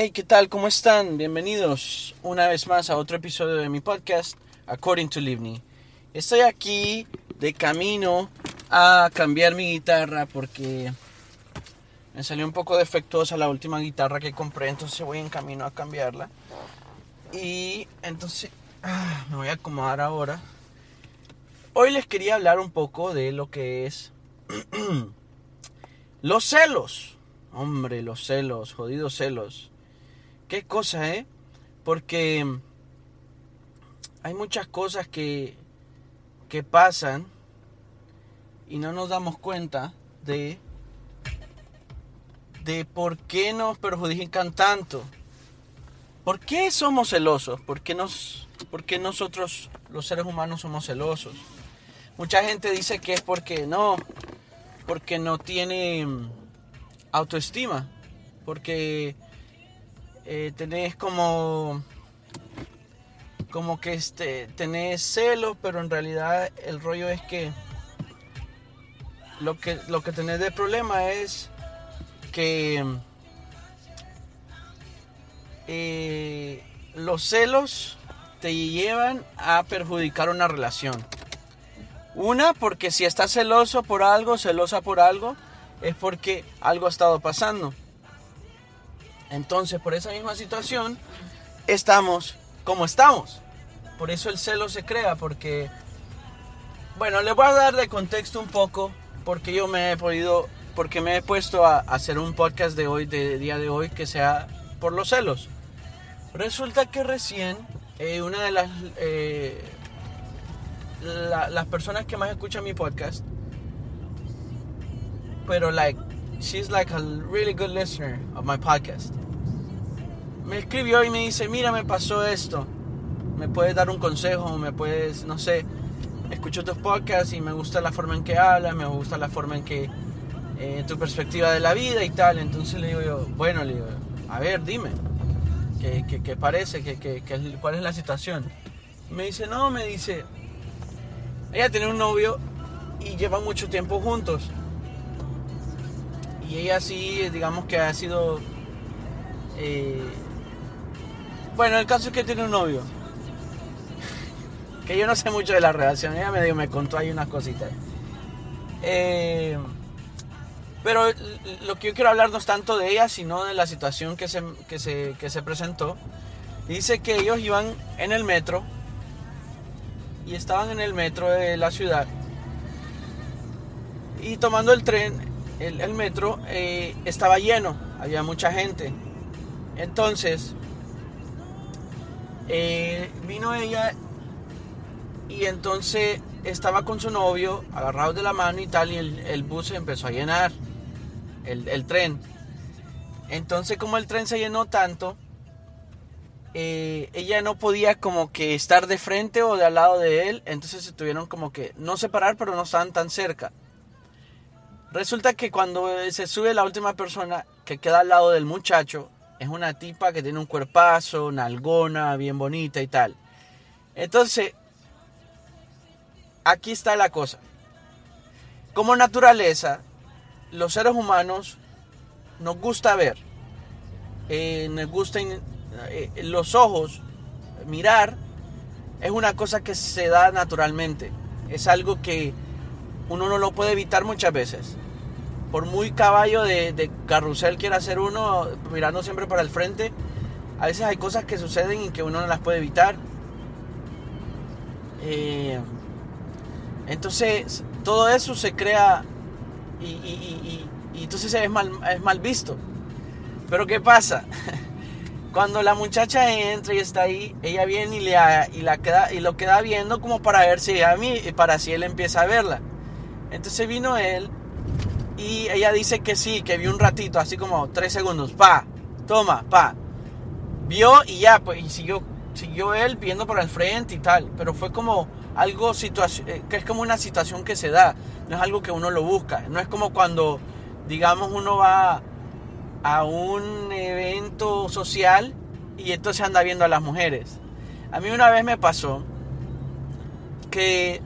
Hey, ¿qué tal? ¿Cómo están? Bienvenidos una vez más a otro episodio de mi podcast, According to Livni. Estoy aquí de camino a cambiar mi guitarra porque me salió un poco defectuosa la última guitarra que compré, entonces voy en camino a cambiarla. Y entonces ah, me voy a acomodar ahora. Hoy les quería hablar un poco de lo que es los celos. Hombre, los celos, jodidos celos. Qué cosa, ¿eh? Porque hay muchas cosas que, que pasan y no nos damos cuenta de, de por qué nos perjudican tanto. ¿Por qué somos celosos? ¿Por qué, nos, ¿Por qué nosotros, los seres humanos, somos celosos? Mucha gente dice que es porque no, porque no tiene autoestima, porque eh, tenés como como que este tenés celos pero en realidad el rollo es que lo que lo que tenés de problema es que eh, los celos te llevan a perjudicar una relación. Una porque si estás celoso por algo celosa por algo es porque algo ha estado pasando entonces, por esa misma situación, estamos como estamos. Por eso el celo se crea, porque, bueno, le voy a dar de contexto un poco, porque yo me he podido, porque me he puesto a hacer un podcast de hoy, de día de hoy, que sea por los celos. Resulta que recién eh, una de las, eh, las personas que más escuchan mi podcast, pero like, she's like a really good listener of my podcast me escribió y me dice, mira, me pasó esto. ¿Me puedes dar un consejo? ¿Me puedes, no sé, escucho tus podcasts y me gusta la forma en que hablas, me gusta la forma en que, eh, tu perspectiva de la vida y tal. Entonces le digo yo, bueno, le digo, a ver, dime, ¿qué, parece? ¿Qué, qué, ¿Cuál es la situación? Me dice, no, me dice, ella tiene un novio y lleva mucho tiempo juntos. Y ella sí, digamos que ha sido... Eh, bueno, el caso es que tiene un novio. Que yo no sé mucho de la relación. Ella me, me contó ahí unas cositas. Eh, pero lo que yo quiero hablar no es tanto de ella, sino de la situación que se, que se, que se presentó. Dice que ellos iban en el metro y estaban en el metro de la ciudad y tomando el tren, el, metro, eh, estaba lleno, había mucha gente. Entonces, eh, vino ella y entonces estaba con su novio, agarrados de la mano y tal, y el, bus se empezó a llenar, el, tren. Entonces como el tren se llenó tanto, eh, ella no podía como que estar de frente o de al lado de él, entonces se tuvieron como que no separar, pero no estaban tan cerca. Resulta que cuando se sube la última persona que queda al lado del muchacho, es una tipa que tiene un cuerpazo, nalgona, bien bonita y tal. Entonces, aquí está la cosa. Como naturaleza, los seres humanos nos gusta ver, eh, nos gusta eh, los ojos, mirar, es una cosa que se da naturalmente. Es algo que uno no lo puede evitar muchas veces por muy caballo de, carrusel quiera ser uno, mirando siempre para el frente, a veces hay cosas que suceden y que uno no las puede evitar. Eh, entonces, todo eso se crea y, entonces es mal, es mal visto. Pero ¿qué pasa? Cuando la muchacha entra y está ahí, ella viene y, le, y, la queda, y lo queda viendo como para ver si a mí, para si él empieza a verla. Entonces vino él y ella dice que sí, que vio un ratito, así como tres segundos. Pa, toma, pa. Vio y ya, pues, y siguió, siguió él viendo por el frente y tal. Pero fue como algo, eh, que es como una situación que se da. No es algo que uno lo busca. No es como cuando, digamos, uno va a un evento social y entonces anda viendo a las mujeres. A mí una vez me pasó que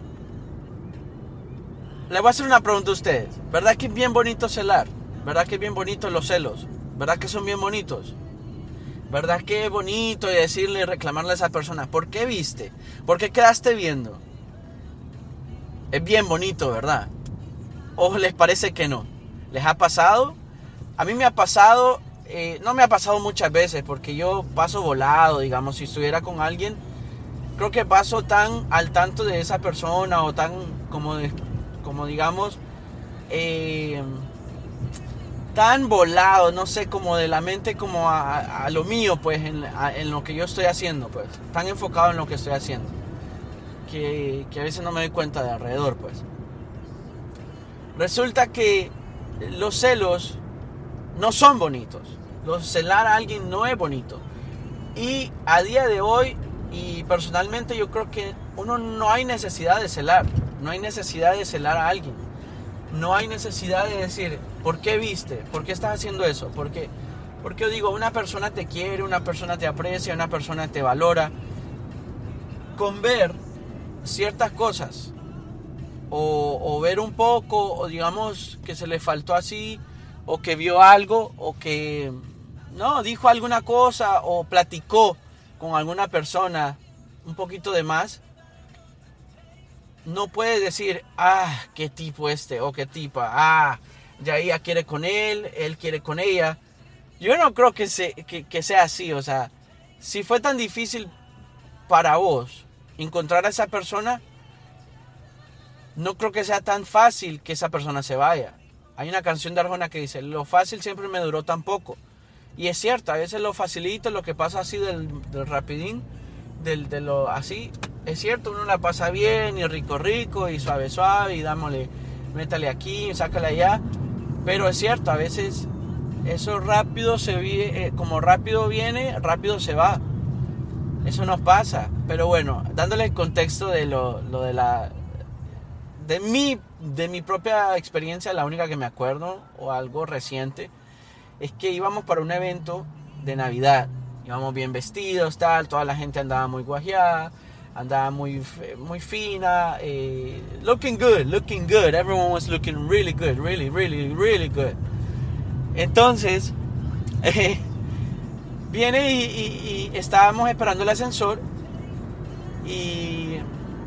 le voy a hacer una pregunta a ustedes. ¿Verdad que es bien bonito celar? ¿Verdad que es bien bonito los celos? ¿Verdad que son bien bonitos? ¿Verdad que es bonito decirle y reclamarle a esa persona, ¿por qué viste? ¿Por qué quedaste viendo? Es bien bonito, ¿verdad? ¿O les parece que no? ¿Les ha pasado? A mí me ha pasado, eh, no me ha pasado muchas veces porque yo paso volado, digamos, si estuviera con alguien, creo que paso tan al tanto de esa persona o tan como, como digamos, eh, tan volado, no sé, como de la mente como a, lo mío, pues, en, lo que yo estoy haciendo, pues, tan enfocado en lo que estoy haciendo, que, que a veces no me doy cuenta de alrededor, pues. Resulta que los celos no son bonitos, los celar a alguien no es bonito. Y a día de hoy, y personalmente yo creo que uno no hay necesidad de celar, no hay necesidad de celar a alguien no hay necesidad de decir, ¿por qué viste? ¿Por qué estás haciendo eso? Porque, porque yo digo, una persona te quiere, una persona te aprecia, una persona te valora. Con ver ciertas cosas, o, ver un poco, o digamos que se le faltó así, o que vio algo, o que no, dijo alguna cosa, o platicó con alguna persona un poquito de más, no puede decir, ah, qué tipo este o qué tipa, ah, ya ella quiere con él, él quiere con ella. Yo no creo que, que, sea así, o sea, si fue tan difícil para vos encontrar a esa persona, no creo que sea tan fácil que esa persona se vaya. Hay una canción de Arjona que dice, lo fácil siempre me duró tan poco. Y es cierto, a veces lo facilito, lo que pasa así del, del rapidín, del, de lo así, es cierto, uno la pasa bien y rico rico y suave suave y dámosle, métale aquí, sácale allá. Pero es cierto, a veces eso rápido se viene, eh, como rápido viene, rápido se va. Eso nos pasa. Pero bueno, dándole el contexto de lo, lo de la. De mi, de mi propia experiencia, la única que me acuerdo, o algo reciente, es que íbamos para un evento de Navidad. Íbamos bien vestidos, tal, toda la gente andaba muy guajeada andaba muy, muy fina, eh, looking good, looking good. Everyone was looking really good, really, really, really good. Entonces, eh, viene y, estábamos esperando el ascensor y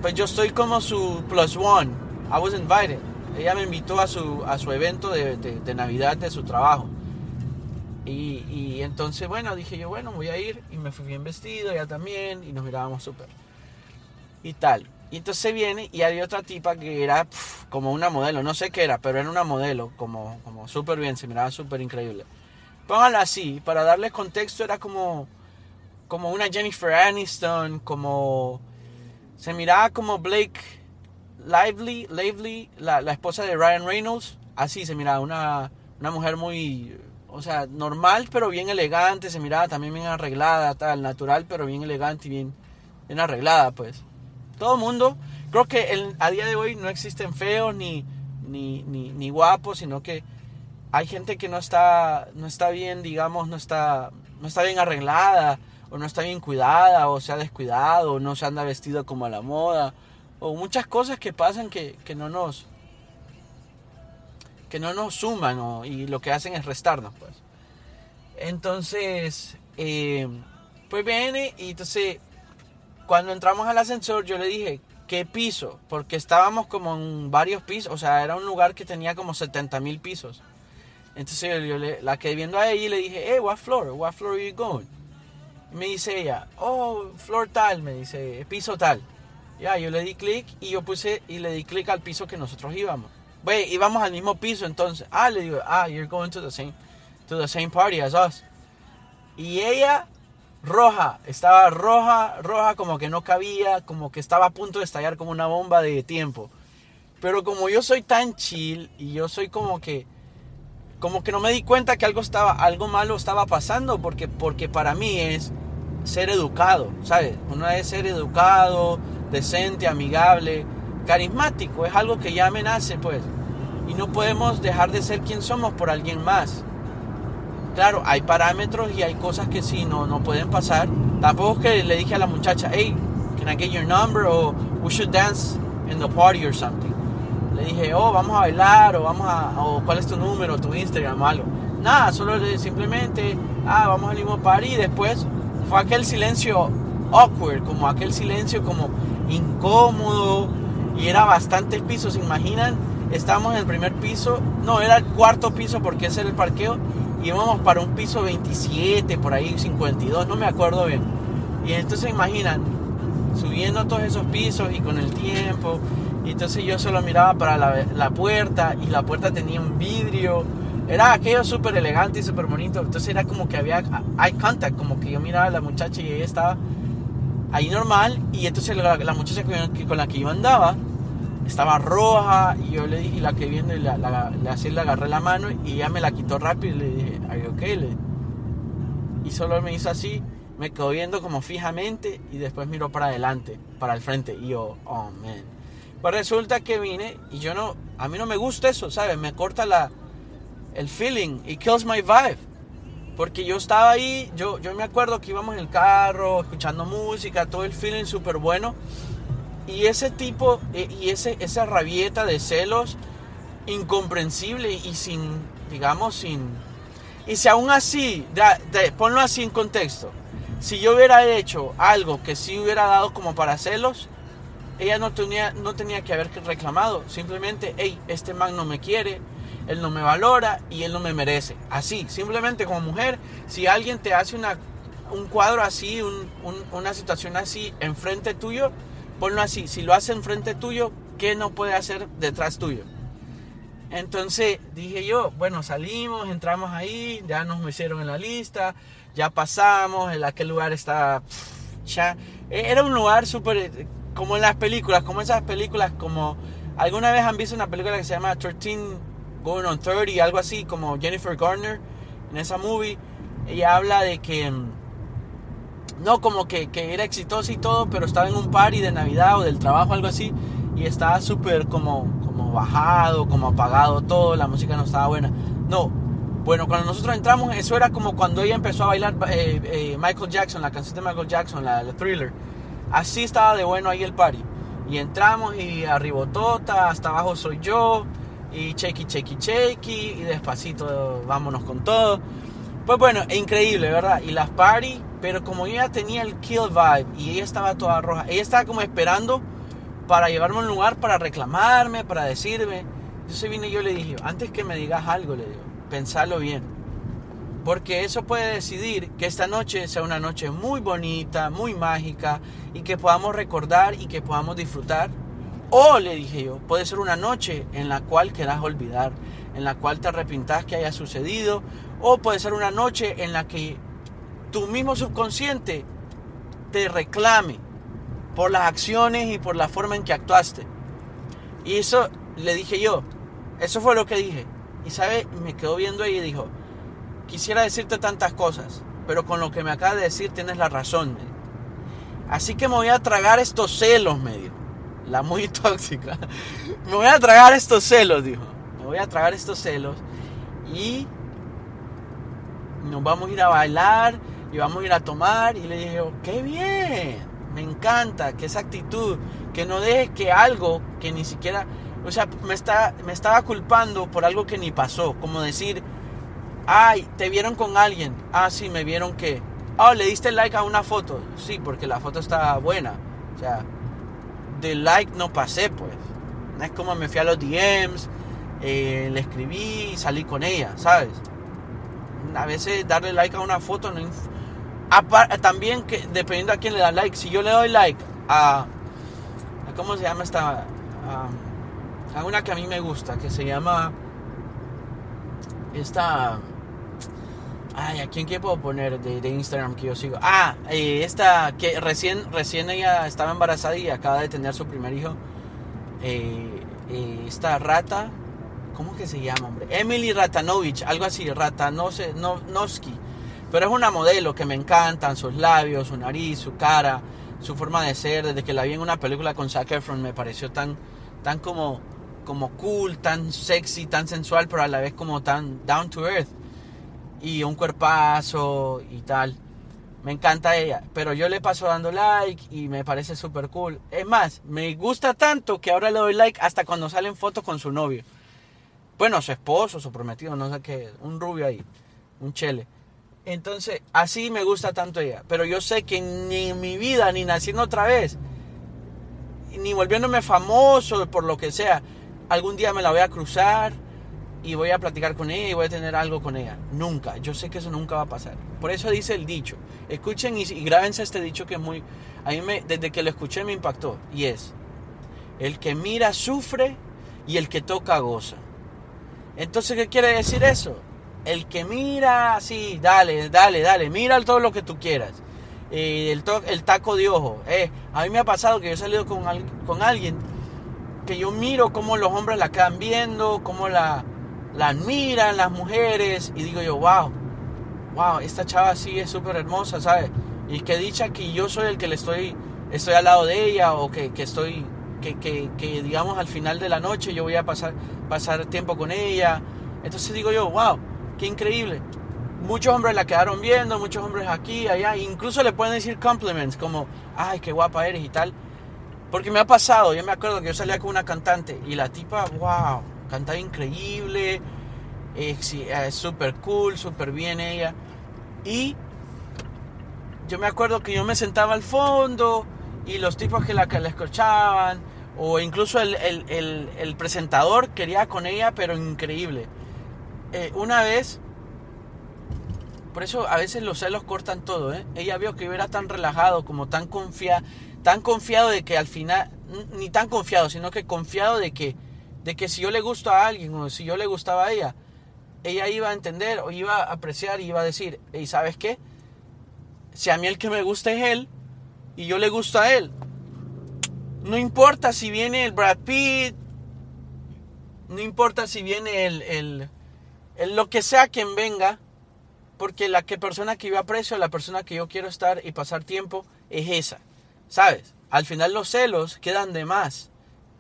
pues yo estoy como su plus one. I was invited. Ella me invitó a su, a su evento de, de, Navidad de su trabajo. Y, y, entonces, bueno, dije yo, bueno, voy a ir. Y me fui bien vestido, ella también, y nos mirábamos súper y tal. Y entonces viene y había otra tipa que era como una modelo, no sé qué era, pero era una modelo, como, como súper bien, se miraba súper increíble. Pónganlo así, para darles contexto, era como, como una Jennifer Aniston, como. Se miraba como Blake Lively, Lively la, la esposa de Ryan Reynolds, así se miraba, una, una mujer muy. O sea, normal, pero bien elegante, se miraba también bien arreglada, tal, natural, pero bien elegante y bien, bien arreglada, pues. Todo mundo, creo que a día de hoy no existen feos ni, ni, ni, guapos, sino que hay gente que no está, no está bien, digamos, no está, no está bien arreglada, o no está bien cuidada, o se ha descuidado, o no se anda vestido como a la moda, o muchas cosas que pasan que, no nos que no nos suman y lo que hacen es restarnos pues. Entonces eh, pues viene y entonces cuando entramos al ascensor yo le dije, ¿qué piso? Porque estábamos como en varios pisos, o sea, era un lugar que tenía como 70 mil pisos. Entonces yo, le, la quedé viendo a ella y le dije, hey, what floor? What floor are you going? Y me dice ella, oh, floor tal, me dice, piso tal. Ya, yo le di clic y yo puse y le di clic al piso que nosotros íbamos. Güey, íbamos al mismo piso entonces. Ah, le digo, ah, you're going to the same, to the same party as us. Y ella roja, estaba roja, roja como que no cabía, como que estaba a punto de estallar como una bomba de tiempo. Pero como yo soy tan chill y yo soy como que como que no me di cuenta que algo estaba algo malo estaba pasando porque porque para mí es ser educado, ¿sabes? Uno es ser educado, decente, amigable, carismático, es algo que ya me pues. Y no podemos dejar de ser quien somos por alguien más. Claro, hay parámetros y hay cosas que sí no, no pueden pasar. Tampoco es que le dije a la muchacha, hey, can I get your number? O we should dance in the party or something. Le dije, oh, vamos a bailar o vamos a, o cuál es tu número, tu Instagram o algo. nada, solo simplemente, ah, vamos al mismo party y después fue aquel silencio awkward, como aquel silencio como incómodo y era bastantes pisos, ¿se imaginan? Estábamos en el primer piso, no, era el cuarto piso porque ese era el parqueo, y íbamos para un piso 27, por ahí 52, no me acuerdo bien. Y entonces imaginan, subiendo todos esos pisos y con el tiempo, y entonces yo solo miraba para la, la puerta y la puerta tenía un vidrio, era aquello súper elegante y súper bonito, entonces era como que había eye contact, como que yo miraba a la muchacha y ella estaba ahí normal, y entonces la, la muchacha con la que yo andaba, estaba roja y yo le dije, la que viene, la, la, así le agarré la mano y ella me la quitó rápido y le dije, ¿are okay? y solo me hizo así, me quedó viendo como fijamente y después miró para adelante, para el frente y yo, oh man. Pues resulta que vine y yo no, a mí no me gusta eso, ¿sabes? Me corta la, el feeling, it kills my vibe. Porque yo estaba ahí, yo, yo me acuerdo que íbamos en el carro, escuchando música, todo el feeling súper bueno y ese tipo, e, y ese, esa rabieta de celos incomprensible y sin, digamos, sin... Y si aún así, ponlo así en contexto, si yo hubiera hecho algo que sí hubiera dado como para celos, ella no tenía, no tenía que haber reclamado. Simplemente, hey, este man no me quiere, él no me valora y él no me merece. Así, simplemente como mujer, si alguien te hace una, un cuadro así, una situación así enfrente tuyo, ponlo así, si lo hace enfrente tuyo, ¿qué no puede hacer detrás tuyo? Entonces dije yo, bueno, salimos, entramos ahí, ya nos hicieron en la lista, ya pasamos, en aquel lugar está... Ya, e, era un lugar súper, como en las películas, como esas películas, como... ¿Alguna vez han visto una película que se llama 13 Going on 30, algo así, como Jennifer Garner, en esa movie? Ella habla de que no como que, era exitoso y todo, pero estaba en un party de Navidad o del trabajo, algo así, y estaba súper como, bajado, como apagado todo, la música no estaba buena. No, bueno, cuando nosotros entramos, eso era como cuando ella empezó a bailar eh, eh, Michael Jackson, la canción de Michael Jackson, la, thriller. Así estaba de bueno ahí el party. Y entramos y arribotota, hasta abajo soy yo, y chequi, chequi, chequi, y despacito vámonos con todo. Pues bueno, increíble, ¿verdad? Y las party, pero como yo ya tenía el kill vibe y ella estaba toda roja, ella estaba como esperando para llevarme a un lugar para reclamarme, para decirme. Entonces vine y yo le dije, antes que me digas algo, le digo, pensalo bien. Porque eso puede decidir que esta noche sea una noche muy bonita, muy mágica y que podamos recordar y que podamos disfrutar. O le dije yo, puede ser una noche en la cual quieras olvidar, en la cual te arrepintas que haya sucedido o puede ser una noche en la que tu mismo subconsciente te reclame por las acciones y por la forma en que actuaste. Y eso le dije yo, eso fue lo que dije. Y sabe, me quedó viendo ahí y dijo, quisiera decirte tantas cosas, pero con lo que me acaba de decir tienes la razón. Así que me voy a tragar estos celos, me dijo. La muy tóxica. me voy a tragar estos celos, dijo. Me voy a tragar estos celos. Y nos vamos a ir a bailar y vamos a ir a tomar. Y le dije, qué bien, me encanta, que esa actitud, que no dejes que algo que ni siquiera, o sea, me, está, me estaba culpando por algo que ni pasó, como decir, ay, te vieron con alguien, ah, sí, me vieron que, oh, le diste like a una foto, sí, porque la foto estaba buena, o sea, de like no pasé, pues, no es como me fui a los DMs, eh, le escribí y salí con ella, ¿sabes? a veces darle like a una foto no también que dependiendo a quién le da like si yo le doy like a, cómo se llama esta a, una que a mí me gusta que se llama esta ay a quién qué puedo poner de, Instagram que yo sigo ah eh, esta que recién recién ella estaba embarazada y acaba de tener su primer hijo eh, eh, esta rata ¿Cómo que se llama, hombre? Emily Ratanovich, algo así, Ratanowski. Pero es una modelo que me encantan, sus labios, su nariz, su cara, su forma de ser. Desde que la vi en una película con Zac Efron me pareció tan, tan como, como cool, tan sexy, tan sensual, pero a la vez como tan down to earth. Y un cuerpazo y tal. Me encanta ella, pero yo le paso dando like y me parece súper cool. Es más, me gusta tanto que ahora le doy like hasta cuando salen fotos con su novio. Bueno, su esposo, su prometido, no sé qué, un rubio ahí, un chele. Entonces, así me gusta tanto ella. Pero yo sé que ni en mi vida, ni naciendo otra vez, ni volviéndome famoso por lo que sea, algún día me la voy a cruzar y voy a platicar con ella y voy a tener algo con ella. Nunca. Yo sé que eso nunca va a pasar. Por eso dice el dicho. Escuchen y, y grábense este dicho que es muy... A me, desde que lo escuché me impactó. Y es, el que mira sufre y el que toca goza. Entonces, ¿qué quiere decir eso? El que mira, sí, dale, dale, dale, mira todo lo que tú quieras. Eh, el, el, taco de ojo. Eh, a mí me ha pasado que yo he salido con, con alguien que yo miro cómo los hombres la quedan viendo, cómo la, la admiran las mujeres y digo yo, wow, wow, esta chava sí es súper hermosa, ¿sabes? Y que dicha que yo soy el que le estoy, estoy al lado de ella o que, que estoy, que, que, que, digamos al final de la noche yo voy a pasar, pasar tiempo con ella. Entonces digo yo, wow, qué increíble. Muchos hombres la quedaron viendo, muchos hombres aquí, allá, incluso le pueden decir compliments como, ay, qué guapa eres y tal. Porque me ha pasado, yo me acuerdo que yo salía con una cantante y la tipa, wow, cantaba increíble, es súper cool, súper bien ella. Y yo me acuerdo que yo me sentaba al fondo y los tipos que la, que la escuchaban, o incluso el, el, presentador quería con ella, pero increíble. Eh, una vez, por eso a veces los celos cortan todo, ¿eh? ella vio que yo era tan relajado, como tan confiado, tan confiado de que al final, ni tan confiado, sino que confiado de que de que si yo le gusto a alguien o si yo le gustaba a ella, ella iba a entender o iba a apreciar y iba a decir, ¿y sabes qué? Si a mí el que me gusta es él y yo le gusto a él, no importa si viene el Brad Pitt, no importa si viene el, el, lo que sea quien venga, porque la que persona que yo aprecio, la persona que yo quiero estar y pasar tiempo es esa, ¿sabes? Al final los celos quedan de más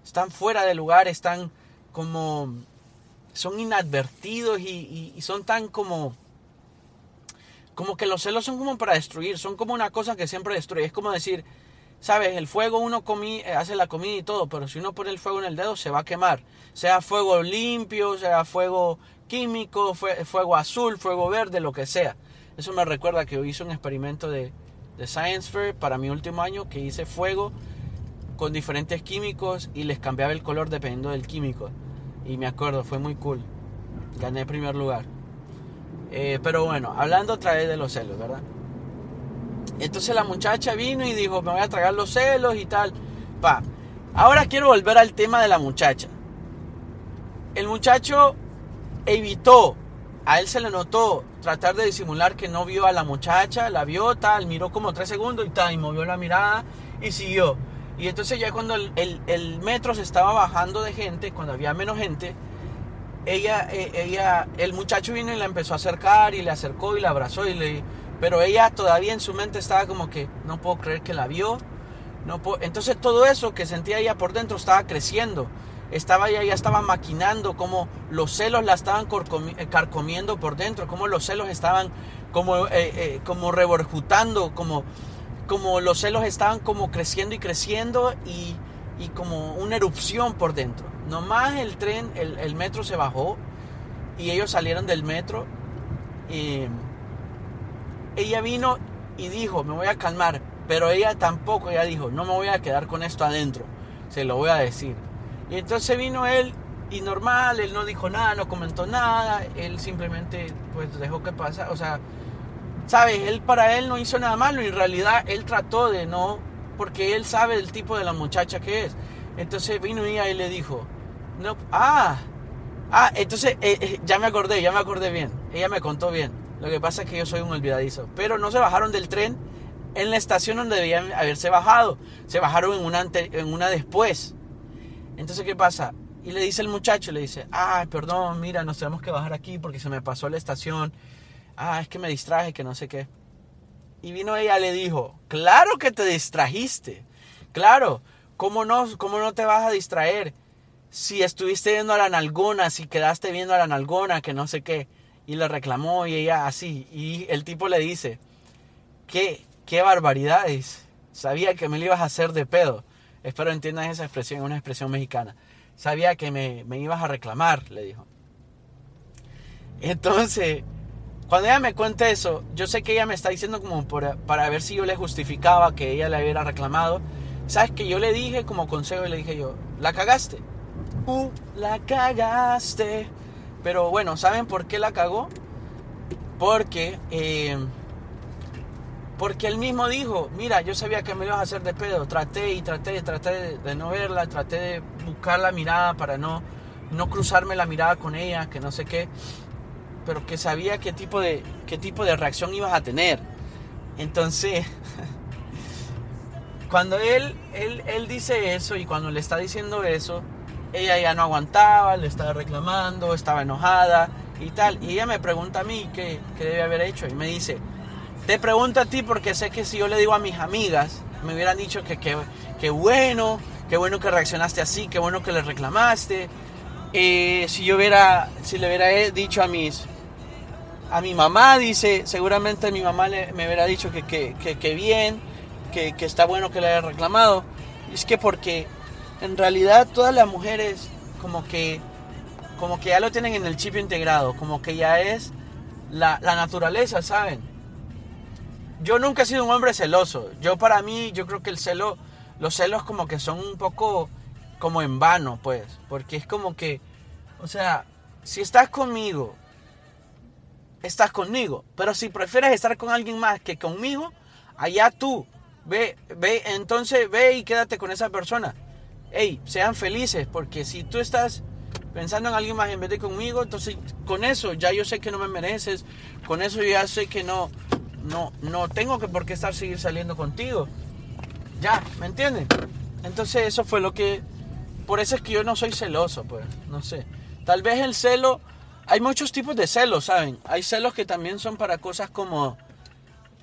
están fuera de lugar, están como, son inadvertidos y, son tan como, como que los celos son como para destruir, son como una cosa que siempre destruye. Es como decir, sabes, el fuego uno comí, eh, hace la comida y todo, pero si uno pone el fuego en el dedo se va a quemar. Sea fuego limpio, sea fuego químico, fuego azul, fuego verde, lo que sea. Eso me recuerda que hice un experimento de, de Science Fair para mi último año que hice fuego con diferentes químicos y les cambiaba el color dependiendo del químico. Y me acuerdo, fue muy cool. Gané primer lugar. Eh, pero bueno, hablando otra vez de los celos, ¿verdad? Entonces la muchacha vino y dijo, me voy a tragar los celos y tal. Pa. Ahora quiero volver al tema de la muchacha. El muchacho evitó, a él se le notó tratar de disimular que no vio a la muchacha, la vio tal, miró como tres segundos y tal, y movió la mirada y siguió. Y entonces ya cuando el, metro se estaba bajando de gente, cuando había menos gente, ella, eh, ella, el muchacho vino y la empezó a acercar y le acercó y la abrazó y le... Pero ella todavía en su mente estaba como que no puedo creer que la vio. No entonces todo eso que sentía ella por dentro estaba creciendo. Estaba ella ya estaba maquinando como los celos la estaban eh, carcomiendo por dentro, como los celos estaban como, eh, como reborjutando, como como los celos estaban como creciendo y creciendo y, como una erupción por dentro. Nomás el tren, el, el, metro se bajó y ellos salieron del metro. Y ella vino y dijo, me voy a calmar, pero ella tampoco, ella dijo, no me voy a quedar con esto adentro, se lo voy a decir. Y entonces vino él y normal, él no dijo nada, no comentó nada, él simplemente pues dejó que pasa, o sea, ¿Sabes? Él para él no hizo nada malo y en realidad él trató de no, porque él sabe el tipo de la muchacha que es. Entonces vino ella y le dijo, no, ah, ah, entonces eh, eh, ya me acordé, ya me acordé bien. Ella me contó bien. Lo que pasa es que yo soy un olvidadizo. Pero no se bajaron del tren en la estación donde debían haberse bajado. Se bajaron en una, en una después. Entonces, ¿qué pasa? Y le dice el muchacho, le dice, ah, perdón, mira, nos tenemos que bajar aquí porque se me pasó la estación ah, es que me distraje, que no sé qué. Y vino ella le dijo, claro que te distrajiste, claro, ¿cómo no, cómo no te vas a distraer? Si estuviste viendo a la nalgona, si quedaste viendo a la nalgona, que no sé qué. Y le reclamó y ella así. Y el tipo le dice, qué, qué barbaridades. Sabía que me lo ibas a hacer de pedo. Espero entiendas esa expresión, es una expresión mexicana. Sabía que me, ibas a reclamar, le dijo. Entonces, cuando ella me cuenta eso, yo sé que ella me está diciendo como para ver si yo le justificaba que ella le hubiera reclamado. ¿Sabes que Yo le dije como consejo, le dije yo, la cagaste. Uh, la cagaste. Pero bueno, ¿saben por qué la cagó? Porque, eh, porque él mismo dijo, mira, yo sabía que me ibas a hacer de pedo. Traté y traté, traté de no verla, traté de buscar la mirada para no, no cruzarme la mirada con ella, que no sé qué pero que sabía qué tipo de, qué tipo de reacción ibas a tener. Entonces, cuando él, él, él dice eso y cuando le está diciendo eso, ella ya no aguantaba, le estaba reclamando, estaba enojada y tal. Y ella me pregunta a mí qué, qué debe haber hecho. Y me dice, te pregunto a ti porque sé que si yo le digo a mis amigas, me hubieran dicho que qué bueno, qué bueno que reaccionaste así, qué bueno que le reclamaste. Eh, si yo hubiera, si le hubiera dicho a mis, a mi mamá, dice, seguramente mi mamá le, me hubiera dicho que, que, bien, que, que, está bueno que le haya reclamado. Es que porque en realidad todas las mujeres como que, como que ya lo tienen en el chip integrado, como que ya es la, la naturaleza, ¿saben? Yo nunca he sido un hombre celoso. Yo para mí, yo creo que el celo, los celos como que son un poco como en vano, pues. Porque es como que, o sea, si estás conmigo estás conmigo. Pero si prefieres estar con alguien más que conmigo, allá tú. Ve, ve, entonces ve y quédate con esa persona. Hey, sean felices, porque si tú estás pensando en alguien más en vez de conmigo, entonces con eso ya yo sé que no me mereces, con eso ya sé que no, no, no tengo que por qué estar seguir saliendo contigo. Ya, ¿me entienden? Entonces eso fue lo que, por eso es que yo no soy celoso, pues, no sé. Tal vez el celo hay muchos tipos de celos, ¿saben? Hay celos que también son para cosas como,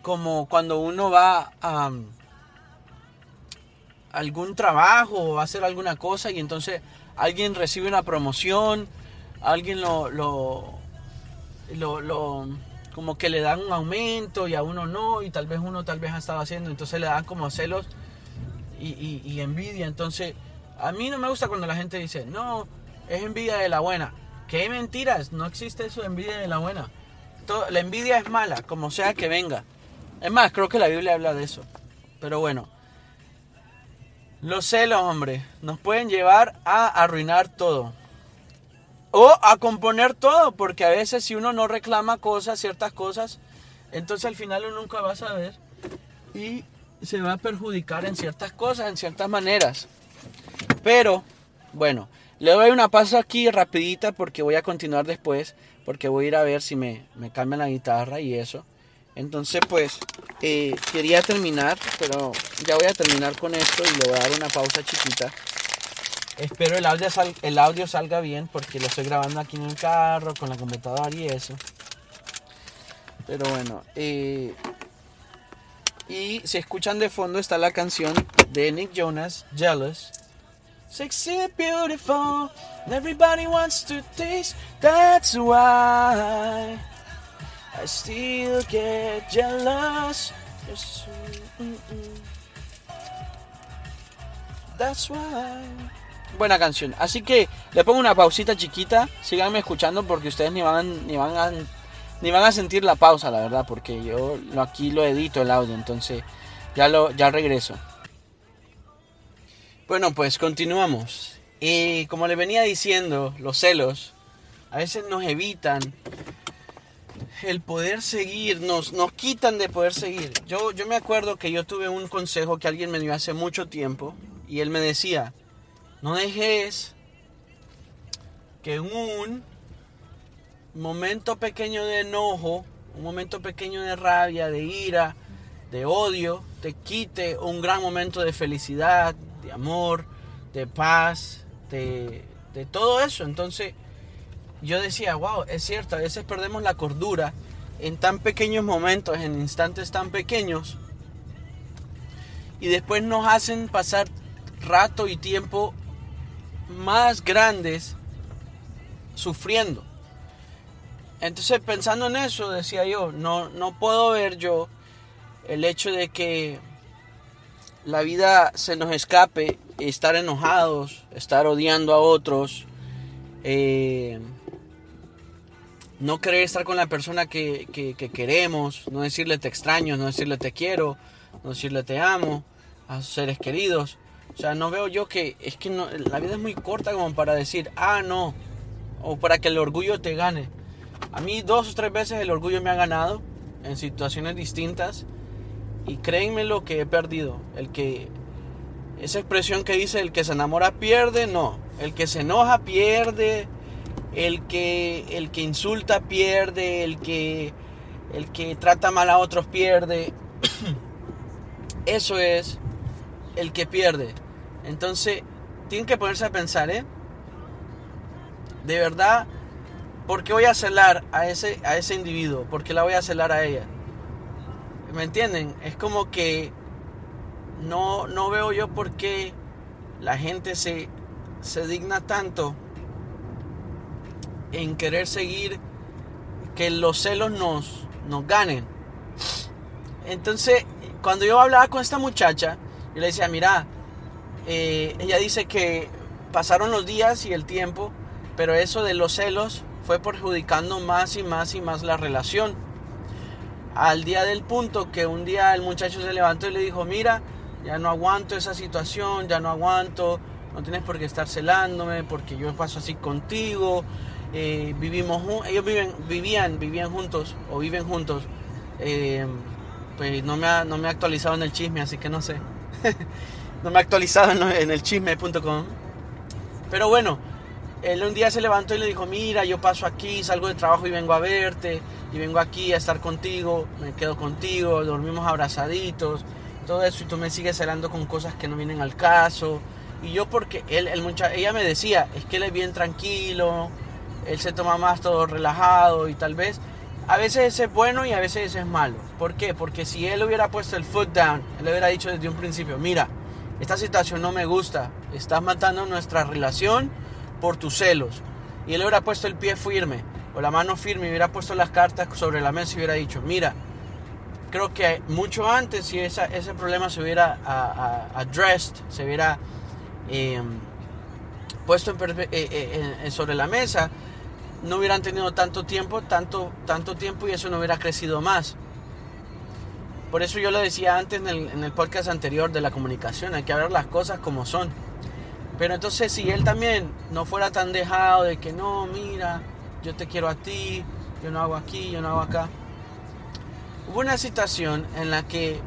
como cuando uno va a um, algún trabajo o a hacer alguna cosa y entonces alguien recibe una promoción, alguien lo, lo, como que le dan un aumento y a uno no, y tal vez uno tal vez ha estado haciendo, entonces le dan como celos y, envidia. Entonces, a mí no me gusta cuando la gente dice, no, es envidia de la buena. ¿Qué mentiras? No existe eso de envidia de la buena. la envidia es mala, como sea que venga. Es más, creo que la Biblia habla de eso. Pero bueno. Los celos, hombre, nos pueden llevar a arruinar todo. O a componer todo, porque a veces si uno no reclama cosas, ciertas cosas, entonces al final uno nunca va a saber y se va a perjudicar en ciertas cosas, en ciertas maneras. Pero, bueno, le doy una pausa aquí rapidita porque voy a continuar después, porque voy a ir a ver si me, me la guitarra y eso. Entonces pues eh, quería terminar, pero ya voy a terminar con esto y le voy a dar una pausa chiquita. Espero el audio, salga bien porque lo estoy grabando aquí en el carro con la computadora y eso. Pero bueno, eh, y si escuchan de fondo está la canción de Nick Jonas, Jealous. Sexy beautiful, everybody wants to taste. That's why I still get jealous. That's why. Buena canción. Así que le pongo una pausita chiquita. Síganme escuchando porque ustedes ni van, ni van a ni van a sentir la pausa, la verdad, porque yo aquí lo edito el audio, entonces ya lo ya regreso. Bueno, pues continuamos. Y como le venía diciendo, los celos a veces nos evitan el poder seguir, nos, nos quitan de poder seguir. Yo, yo me acuerdo que yo tuve un consejo que alguien me dio hace mucho tiempo y él me decía, no dejes que un momento pequeño de enojo, un momento pequeño de rabia, de ira, de odio, te quite un gran momento de felicidad, de amor, de paz, de, todo eso. Entonces yo decía, wow, es cierto, a veces perdemos la cordura en tan pequeños momentos, en instantes tan pequeños, y después nos hacen pasar rato y tiempo más grandes sufriendo. Entonces pensando en eso decía yo, no, no puedo ver yo el hecho de que la vida se nos escape, estar enojados, estar odiando a otros, eh, no querer estar con la persona que, que, queremos, no decirle te extraño, no decirle te quiero, no decirle te amo a sus seres queridos. O sea, no veo yo que es que no, la vida es muy corta como para decir, ah, no, o para que el orgullo te gane. A mí dos o tres veces el orgullo me ha ganado en situaciones distintas y créenme lo que he perdido. El que esa expresión que dice el que se enamora pierde, no. El que se enoja pierde, el que, el que insulta pierde, el que, el que trata mal a otros pierde. Eso es el que pierde. Entonces, tienen que ponerse a pensar, ¿eh? De verdad, ¿por qué voy a celar a ese, a ese individuo? ¿Por qué la voy a celar a ella? ¿Me entienden? Es como que no, no veo yo por qué la gente se, se digna tanto en querer seguir que los celos nos, nos ganen. Entonces, cuando yo hablaba con esta muchacha, yo le decía, mira, eh, ella dice que pasaron los días y el tiempo, pero eso de los celos fue perjudicando más y más y más la relación. Al día del punto que un día el muchacho se levantó y le dijo, mira, ya no aguanto esa situación, ya no aguanto, no tienes por qué estar celándome porque yo paso así contigo, eh, vivimos ellos viven, vivían, vivían juntos o viven juntos. Eh, pues no me, no me ha actualizado en el chisme, así que no sé. no me ha actualizado en, el chisme.com. Pero bueno, él un día se levantó y le dijo, mira, yo paso aquí, salgo de trabajo y vengo a verte, y vengo aquí a estar contigo, me quedo contigo, dormimos abrazaditos, todo eso, y tú me sigues hablando con cosas que no vienen al caso. Y yo porque él, el muchacho, ella me decía, es que él es bien tranquilo, él se toma más todo relajado y tal vez a veces es bueno y a veces es malo. ¿Por qué? Porque si él hubiera puesto el foot down, él hubiera dicho desde un principio, mira, esta situación no me gusta, estás matando nuestra relación por tus celos. Y él hubiera puesto el pie firme o la mano firme y hubiera puesto las cartas sobre la mesa y hubiera dicho, mira, creo que mucho antes si ese problema se hubiera addressed, se hubiera em, puesto eh, eh, sobre la mesa, no hubieran tenido tanto tiempo, tanto, tanto tiempo y eso no hubiera crecido más. Por eso yo lo decía antes en el, en el podcast anterior de la comunicación, hay que hablar las cosas como son. Pero entonces si él también no fuera tan dejado de que no, mira, yo te quiero a ti, yo no hago aquí, yo no hago acá. Hubo una situación en la que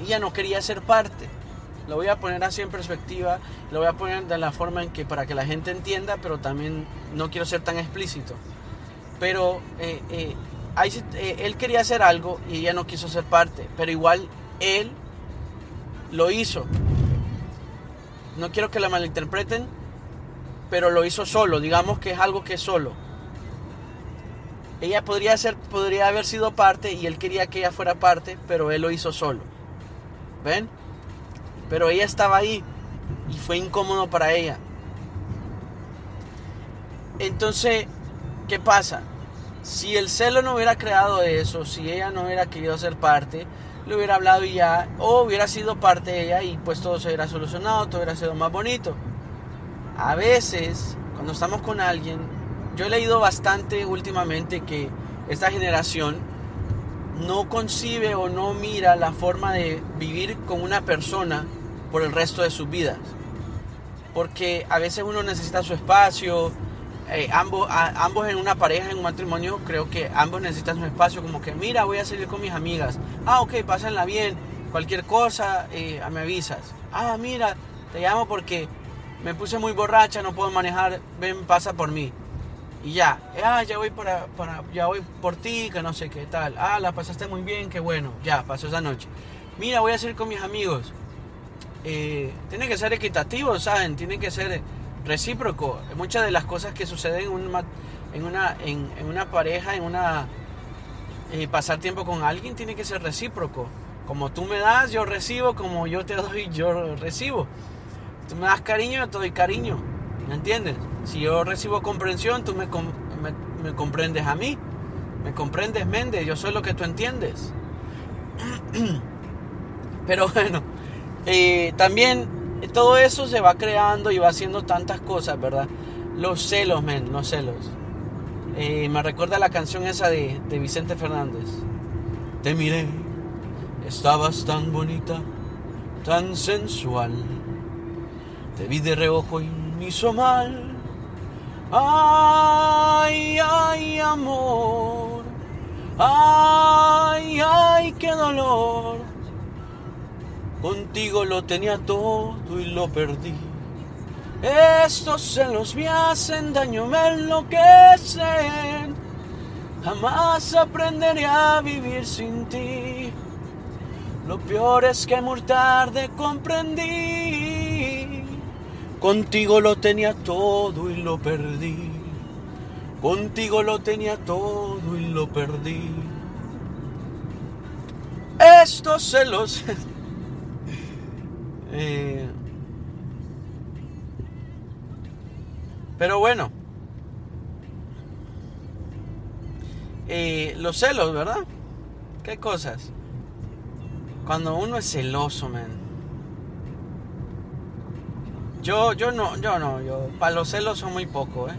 ella no quería ser parte. Lo voy a poner así en perspectiva, lo voy a poner de la forma en que para que la gente entienda, pero también no quiero ser tan explícito. Pero eh, eh, eh, él quería hacer algo y ella no quiso ser parte, pero igual él lo hizo. No quiero que la malinterpreten, pero lo hizo solo, digamos que es algo que es solo. Ella podría, ser, podría haber sido parte y él quería que ella fuera parte, pero él lo hizo solo. ¿Ven? Pero ella estaba ahí y fue incómodo para ella. Entonces, ¿qué pasa? Si el celo no hubiera creado eso, si ella no hubiera querido ser parte, le hubiera hablado ya, o hubiera sido parte de ella y pues todo se hubiera solucionado, todo hubiera sido más bonito. A veces, cuando estamos con alguien, yo he leído bastante últimamente que esta generación no concibe o no mira la forma de vivir con una persona por el resto de sus vidas. Porque a veces uno necesita su espacio, eh, ambos, ambos en una pareja, en un matrimonio, creo que ambos necesitan su espacio, como que, mira, voy a salir con mis amigas. Ah, ok, pásenla bien, cualquier cosa, eh, me avisas. Ah, mira, te llamo porque me puse muy borracha, no puedo manejar, ven, pasa por mí. Y ya, ah, ya voy para, para, ya voy por ti, que no sé qué tal. Ah, la pasaste muy bien, qué bueno, ya, pasó esa noche. Mira, voy a salir con mis amigos. Eh, tiene que ser equitativo, ¿saben? Tiene que ser recíproco. Muchas de las cosas que suceden en una, en una, en, una pareja, en una... Eh, pasar tiempo con alguien tiene que ser recíproco. Como tú me das, yo recibo, como yo te doy, yo recibo. Tú me das cariño, yo te doy cariño. ¿Me entiendes? Si yo recibo comprensión, tú me, me, comprendes a mí. Me comprendes, Méndez, yo soy lo que tú entiendes. Pero bueno, eh, también todo eso se va creando y va haciendo tantas cosas, ¿verdad? Los celos, men, los celos. Eh, me recuerda la canción esa de, de Vicente Fernández. Te miré, estabas tan bonita, tan sensual. Te vi de reojo y me hizo mal. Ay, ay, amor. Ay, Contigo lo tenía todo y lo perdí. Estos celos me hacen daño, me enloquecen. Jamás aprenderé a vivir sin ti. Lo peor es que muy tarde comprendí. Contigo lo tenía todo y lo perdí. Contigo lo tenía todo y lo perdí. Estos celos. eh, pero bueno. Eh, los celos, ¿verdad? ¿Qué cosas? Cuando uno es celoso, man. Yo, yo no, yo no, yo para los celos soy muy poco, ¿eh?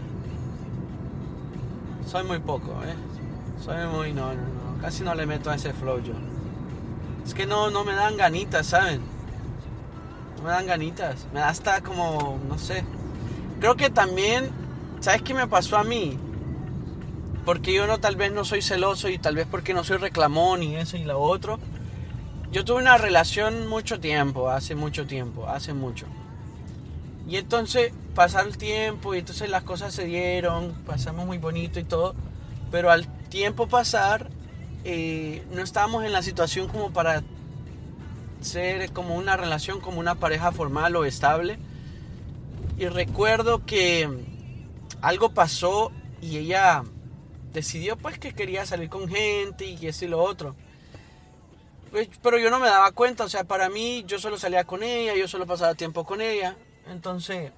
Soy muy poco, ¿eh? Soy muy, no, no, no, casi no le meto a ese flow yo. Es que no, no me dan ganitas, ¿saben? Me dan ganitas, me da hasta como, no sé. Creo que también, ¿sabes qué me pasó a mí? Porque yo no, tal vez no soy celoso y tal vez porque no soy reclamón y eso y lo otro. Yo tuve una relación mucho tiempo, hace mucho tiempo, hace mucho. Y entonces pasar el tiempo y entonces las cosas se dieron, pasamos muy bonito y todo, pero al tiempo pasar eh, no estábamos en la situación como para ser como una relación, como una pareja formal o estable. Y recuerdo que algo pasó y ella decidió pues que quería salir con gente y eso y lo otro. Pues, pero yo no me daba cuenta, o sea, para mí yo solo salía con ella, yo solo pasaba tiempo con ella. Entonces,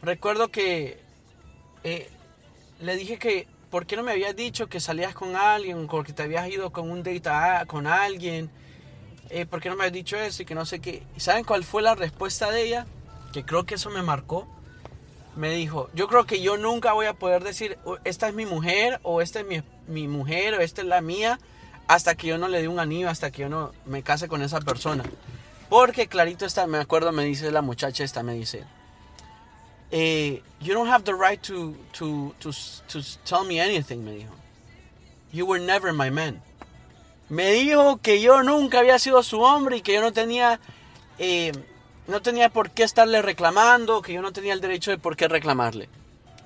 recuerdo que eh, le dije que, ¿por qué no me habías dicho que salías con alguien, o que te habías ido con un date con alguien? Eh, ¿Por qué no me habías dicho eso? Y que no sé qué. ¿Y saben cuál fue la respuesta de ella? Que creo que eso me marcó. Me dijo, yo creo que yo nunca voy a poder decir, esta es mi mujer, o esta es mi, mi mujer, o esta es la mía, hasta que yo no le dé un anillo, hasta que yo no me case con esa persona. Porque clarito está, me acuerdo, me dice la muchacha esta, me dice, eh, you don't have the right to, to, to, to tell me anything, me dijo. You were never my man. Me dijo que yo nunca había sido su hombre y que yo no tenía, eh, no tenía por qué estarle reclamando, que yo no tenía el derecho de por qué reclamarle.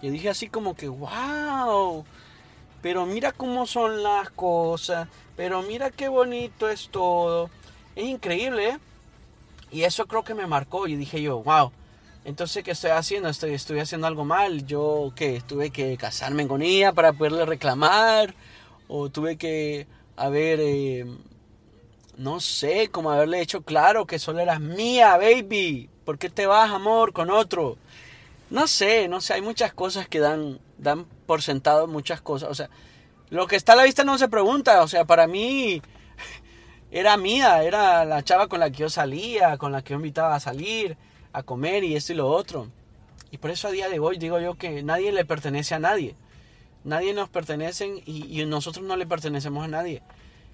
Y dije así como que, wow, pero mira cómo son las cosas, pero mira qué bonito es todo. Es increíble, ¿eh? Y eso creo que me marcó y dije yo, wow, entonces ¿qué estoy haciendo? Estoy, estoy haciendo algo mal. Yo que tuve que casarme con ella para poderle reclamar o tuve que haber, eh, no sé, como haberle hecho claro que solo eras mía, baby. ¿Por qué te vas, amor, con otro? No sé, no sé, hay muchas cosas que dan, dan por sentado muchas cosas. O sea, lo que está a la vista no se pregunta. O sea, para mí era mía, era la chava con la que yo salía, con la que yo invitaba a salir, a comer y esto y lo otro. Y por eso a día de hoy digo yo que nadie le pertenece a nadie. Nadie nos pertenece y, nosotros no le pertenecemos a nadie.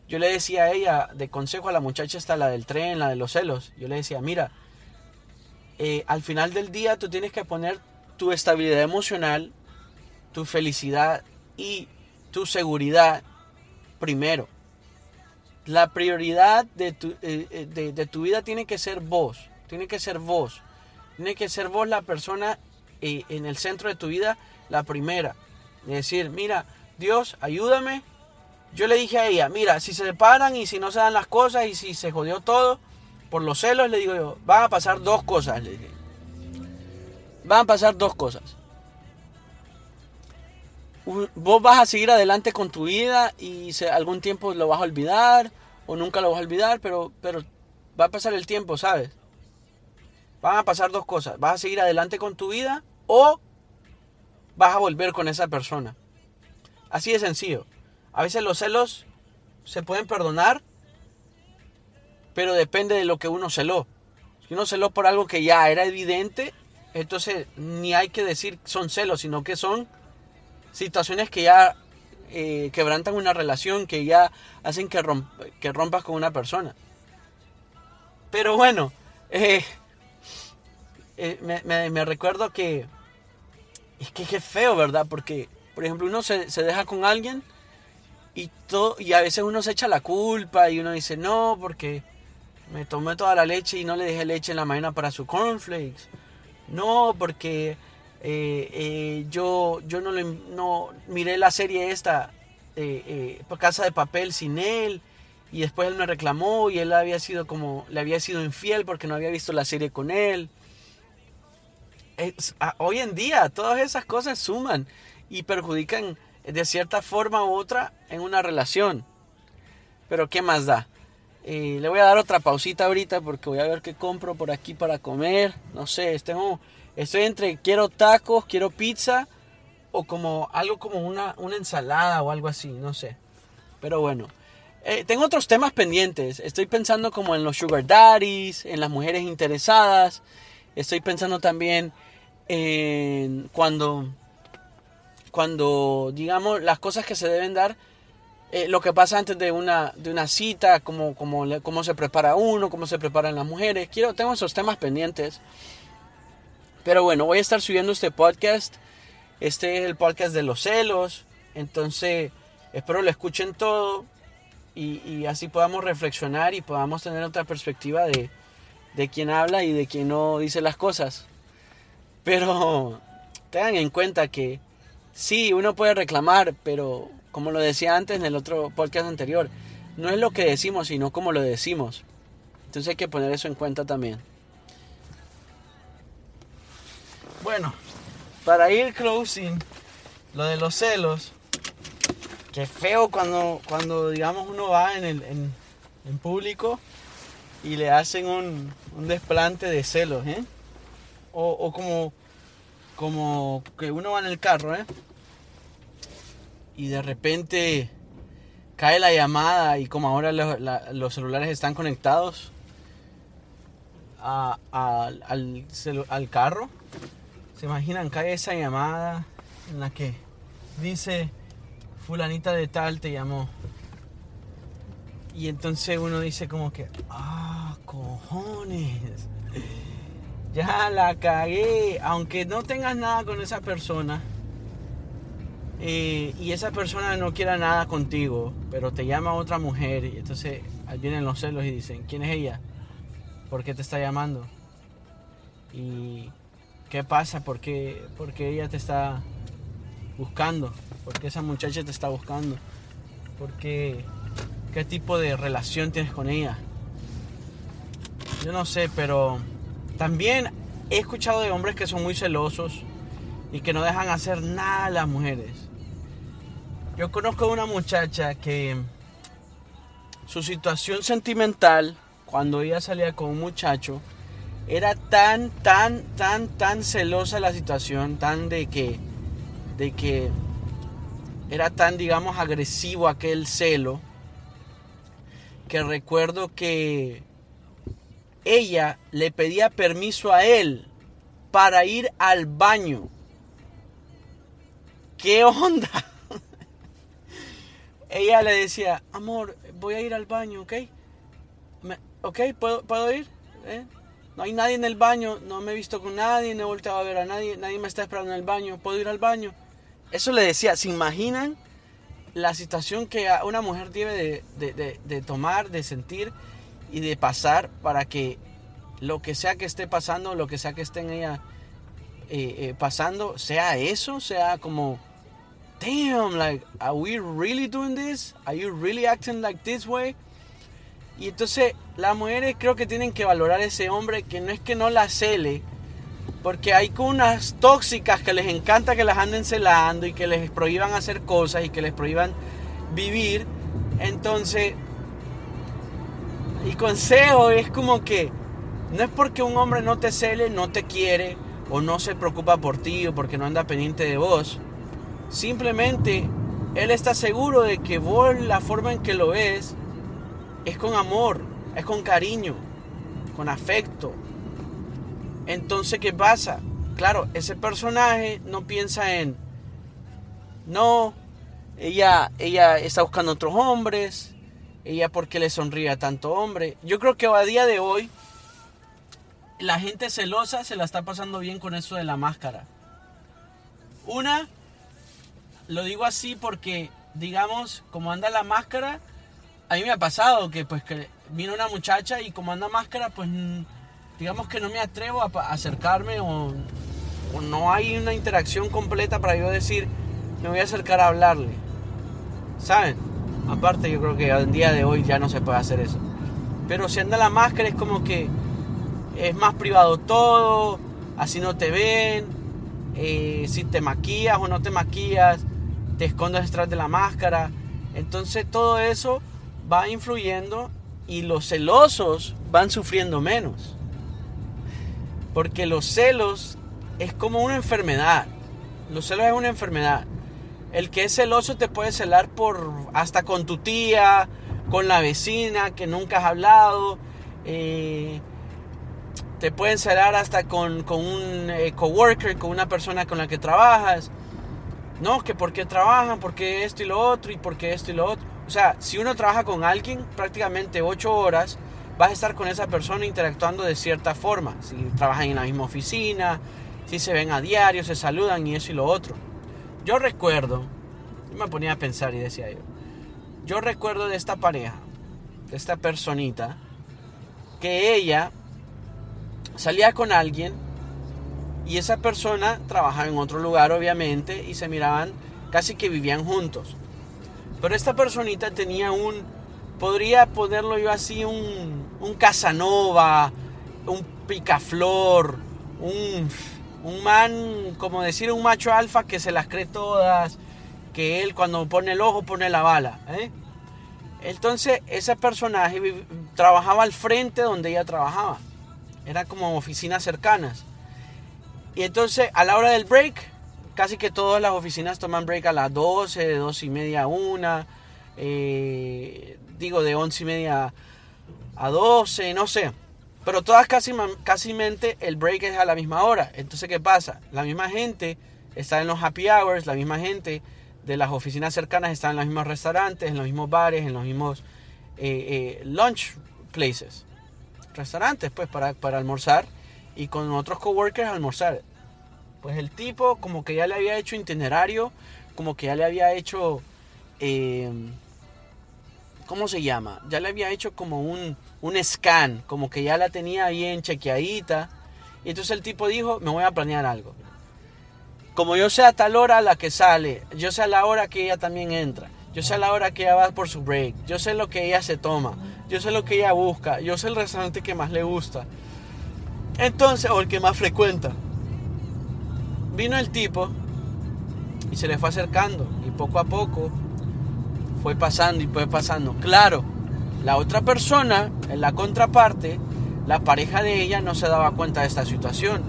Yo le decía a ella, de consejo a la muchacha está la del tren, la de los celos, yo le decía, mira, eh, al final del día tú tienes que poner tu estabilidad emocional, tu felicidad y tu seguridad primero la prioridad de tu, eh, eh, de, tu, vida tiene que ser vos, tiene que ser vos, tiene que ser vos la persona en el centro de tu vida, la primera. Decir, mira, Dios, ayúdame. Yo le dije a ella, mira, si se separan y si no se dan las cosas y si se jodió todo por los celos, le digo yo, van a pasar dos cosas, le dije. Van a pasar dos cosas vos vas a seguir adelante con tu vida y algún tiempo lo vas a olvidar o nunca lo vas a olvidar, pero, pero va a pasar el tiempo, ¿sabes? Van a pasar dos cosas. Vas a seguir adelante con tu vida o vas a volver con esa persona. Así de sencillo. A veces los celos se pueden perdonar, pero depende de lo que uno celó. Si uno celó por algo que ya era evidente, entonces ni hay que decir son celos, sino que son situaciones que ya eh, quebrantan una relación, que ya hacen que, que rompas con una persona. Pero bueno, eh, eh, me, recuerdo que es que es feo, ¿verdad? Porque, por ejemplo, uno se, deja con alguien y, todo, y a veces uno se echa la culpa y uno dice, no, porque me tomé toda la leche y no le dejé leche en la mañana para su cornflakes. No, porque eh, eh, yo, yo no, le, no miré la serie esta, eh, Casa de Papel, sin él. Y después él me reclamó y él había sido como, le había sido infiel porque no había visto la serie con él. Hoy en día todas esas cosas suman y perjudican de cierta forma u otra en una relación. Pero ¿qué más da? le voy a dar otra pausita ahorita porque voy a ver qué compro por aquí para comer. No sé, tengo Estoy entre quiero tacos, quiero pizza o como algo como una, una ensalada o algo así, no sé. Pero bueno, eh, tengo otros temas pendientes. Estoy pensando como en los sugar daddies, en las mujeres interesadas. Estoy pensando también en cuando, cuando digamos, las cosas que se deben dar. Eh, lo que pasa antes de una, de una cita, cómo, cómo se prepara uno, cómo se preparan las mujeres. Quiero, tengo esos temas pendientes. Pero bueno, voy a estar subiendo este podcast. Este es el podcast de los celos. Entonces, espero lo escuchen todo y, así podamos reflexionar y podamos tener otra perspectiva de, de quien habla y de quien no dice las cosas. Pero tengan en cuenta que sí, uno puede reclamar, pero como lo decía antes en el otro podcast anterior, no es lo que decimos, sino como lo decimos. Entonces hay que poner eso en cuenta también. Bueno, para ir closing, lo de los celos, que feo cuando, cuando digamos uno va en, el, en, público y le hacen un, desplante de celos, ¿eh? O, como, como que uno va en el carro, ¿eh? Y de repente cae la llamada y como ahora los, celulares están conectados al, al carro, ¿Se imaginan? Cae esa llamada en la que dice, fulanita de tal te llamó. Y entonces uno dice como que, ah, cojones. Ya la cagué. Aunque no tengas nada con esa persona. Eh, y esa persona no quiera nada contigo. Pero te llama otra mujer. Y entonces vienen los celos y dicen, ¿quién es ella? ¿Por qué te está llamando? Y ¿Qué pasa? ¿Por qué, ella te está buscando? ¿Por qué esa muchacha te está buscando? ¿Por qué, tipo de relación tienes con ella? Yo no sé, pero también he escuchado de hombres que son muy celosos y que no dejan hacer nada a las mujeres. Yo conozco a una muchacha que su situación sentimental, cuando ella salía con un muchacho, era tan, tan, tan, tan celosa la situación, tan de que, de que era tan, digamos, agresivo aquel celo, que recuerdo que ella le pedía permiso a él para ir al baño. ¿Qué onda? ella le decía, amor, voy a ir al baño, ¿ok? ¿Ok? ¿Puedo, ¿puedo ir? ¿Eh? No hay nadie en el baño, no me he visto con nadie, no he volteado a ver a nadie, nadie me está esperando en el baño, ¿puedo ir al baño? Eso le decía, ¿se imaginan la situación que una mujer debe de, tomar, de sentir y de pasar para que lo que sea que esté pasando, lo que sea que esté en ella eh, eh, pasando, sea eso, sea como, damn, like, are we really doing this? Are you really acting like this way? Y entonces las mujeres creo que tienen que valorar a ese hombre que no es que no la cele, porque hay con unas tóxicas que les encanta que las anden celando y que les prohíban hacer cosas y que les prohíban vivir. Entonces, y consejo es como que no es porque un hombre no te cele, no te quiere o no se preocupa por ti o porque no anda pendiente de vos. Simplemente él está seguro de que vos la forma en que lo ves es con amor, es con cariño, con afecto. Entonces, ¿qué pasa? Claro, ese personaje no piensa en, no, ella, ella está buscando otros hombres, ella porque le sonríe a tanto hombre. Yo creo que a día de hoy la gente celosa se la está pasando bien con eso de la máscara. Una, lo digo así porque, digamos, como anda la máscara, a mí me ha pasado que pues que vino una muchacha y como anda máscara, pues digamos que no me atrevo a acercarme o, o no hay una interacción completa para yo decir, me voy a acercar a hablarle. ¿Saben? Aparte yo creo que en día de hoy ya no se puede hacer eso. Pero si anda la máscara es como que es más privado todo, así no te ven, eh, si te maquillas o no te maquillas, te escondes detrás de la máscara. Entonces todo eso va influyendo y los celosos van sufriendo menos. Porque los celos es como una enfermedad. Los celos es una enfermedad. El que es celoso te puede celar por hasta con tu tía, con la vecina que nunca has hablado. Eh, te pueden celar hasta con, un eh, coworker, con una persona con la que trabajas. No, que por qué trabajan, por qué esto y lo otro, y por qué esto y lo otro. O sea, si uno trabaja con alguien prácticamente ocho horas, vas a estar con esa persona interactuando de cierta forma. Si trabajan en la misma oficina, si se ven a diario, se saludan y eso y lo otro. Yo recuerdo, yo me ponía a pensar y decía yo, yo recuerdo de esta pareja, de esta personita, que ella salía con alguien y esa persona trabajaba en otro lugar obviamente y se miraban casi que vivían juntos. Pero esta personita tenía un, podría ponerlo yo así, un, un Casanova, un picaflor, un, un man, como decir, un macho alfa que se las cree todas, que él cuando pone el ojo pone la bala. ¿eh? Entonces ese personaje trabajaba al frente donde ella trabajaba. Era como oficinas cercanas. Y entonces a la hora del break, casi que todas las oficinas toman break a las 12, de 2 y media a 1, eh, digo de 11 y media a 12, no sé. Pero todas casi, casi el break es a la misma hora. Entonces, ¿qué pasa? La misma gente está en los happy hours, la misma gente de las oficinas cercanas está en los mismos restaurantes, en los mismos bares, en los mismos eh, eh, lunch places restaurantes, pues, para, para almorzar y con otros coworkers almorzar. Pues el tipo como que ya le había hecho itinerario, como que ya le había hecho, eh, ¿cómo se llama? Ya le había hecho como un, un scan, como que ya la tenía bien chequeadita. Y entonces el tipo dijo, me voy a planear algo. Como yo sé a tal hora la que sale, yo sé a la hora que ella también entra, yo sé a la hora que ella va por su break, yo sé lo que ella se toma, yo sé lo que ella busca, yo sé el restaurante que más le gusta. Entonces, o el que más frecuenta. Vino el tipo y se le fue acercando y poco a poco fue pasando y fue pasando. Claro, la otra persona, en la contraparte, la pareja de ella no se daba cuenta de esta situación,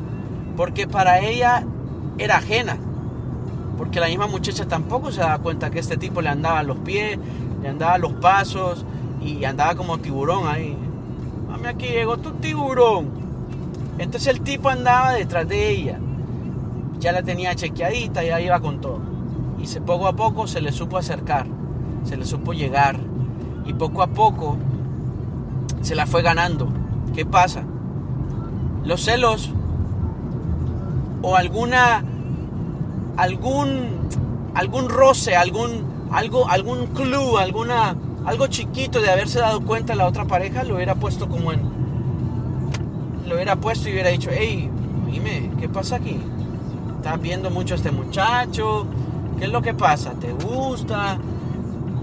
porque para ella era ajena, porque la misma muchacha tampoco se daba cuenta que este tipo le andaba los pies, le andaba los pasos, y andaba como tiburón ahí. Mami, aquí llegó tu tiburón. Entonces el tipo andaba detrás de ella. Ya la tenía chequeadita, ya iba con todo. Y se, poco a poco se le supo acercar, se le supo llegar. Y poco a poco se la fue ganando. ¿Qué pasa? Los celos o alguna algún algún roce, algún algo algún clue, alguna algo chiquito de haberse dado cuenta la otra pareja, lo hubiera puesto como en. Lo hubiera puesto y hubiera dicho, hey, dime, ¿qué pasa aquí? ¿Estás viendo mucho a este muchacho? ¿Qué es lo que pasa? ¿Te gusta?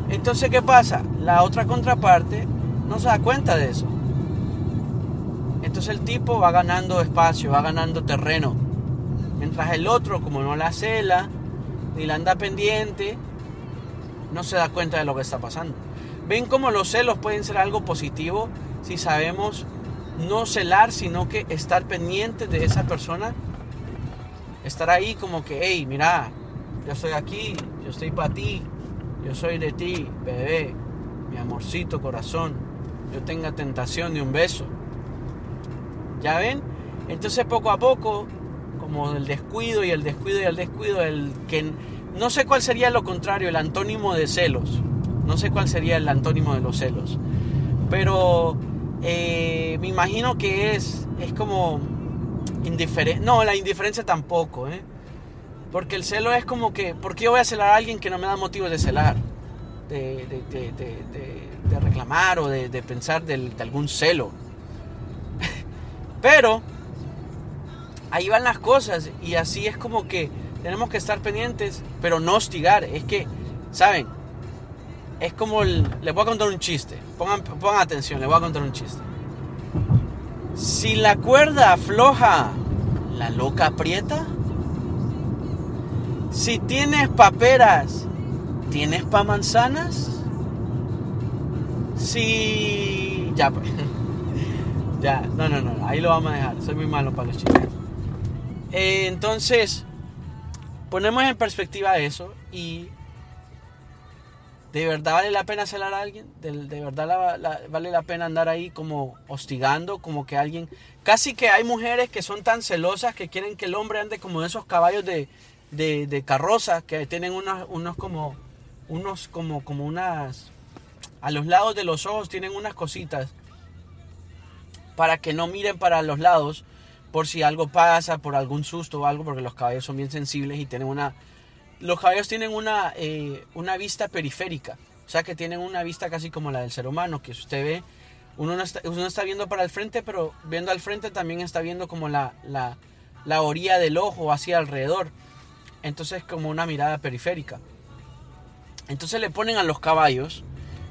Entonces, ¿qué pasa? La otra contraparte no se da cuenta de eso. Entonces el tipo va ganando espacio, va ganando terreno. Mientras el otro, como no la cela, ni la anda pendiente, no se da cuenta de lo que está pasando. Ven cómo los celos pueden ser algo positivo si sabemos no celar, sino que estar pendiente de esa persona. Estar ahí como que, hey, mira, yo estoy aquí, yo estoy para ti, yo soy de ti, bebé, mi amorcito corazón. Yo tenga tentación de un beso. ¿Ya ven? Entonces poco a poco, como el descuido y el descuido y el descuido, el que no sé cuál sería lo contrario, el antónimo de celos. No sé cuál sería el antónimo de los celos. Pero eh, me imagino que es, es como indiferente. No, la indiferencia tampoco, ¿eh? Porque el celo es como que, ¿por qué yo voy a celar a alguien que no me da motivos de celar? De, reclamar o de, pensar de algún celo. Pero ahí van las cosas y así es como que tenemos que estar pendientes, pero no hostigar. Es que, ¿saben? Es como el, les voy a contar un chiste. Pongan, pongan atención, les voy a contar un chiste. Si la cuerda afloja, la loca aprieta. Si tienes paperas, ¿tienes pa manzanas? Si... Ya, pues. ya, no, no, no, ahí lo vamos a dejar. Soy muy malo para los chistes. Eh, entonces, ponemos en perspectiva eso y ¿De verdad vale la pena celar a alguien? ¿De, verdad vale la pena andar ahí como hostigando? Como que alguien... Casi que hay mujeres que son tan celosas que quieren que el hombre ande como esos caballos de, de, carroza que tienen unos, unos como... Unos como, como unas... A los lados de los ojos tienen unas cositas para que no miren para los lados por si algo pasa, por algún susto o algo, porque los caballos son bien sensibles y tienen una los caballos tienen una, eh, una vista periférica, o sea que tienen una vista casi como la del ser humano, que usted ve, uno no está, uno está viendo para el frente, pero viendo al frente también está viendo como la, la, la orilla del ojo hacia alrededor. Entonces como una mirada periférica. Entonces le ponen a los caballos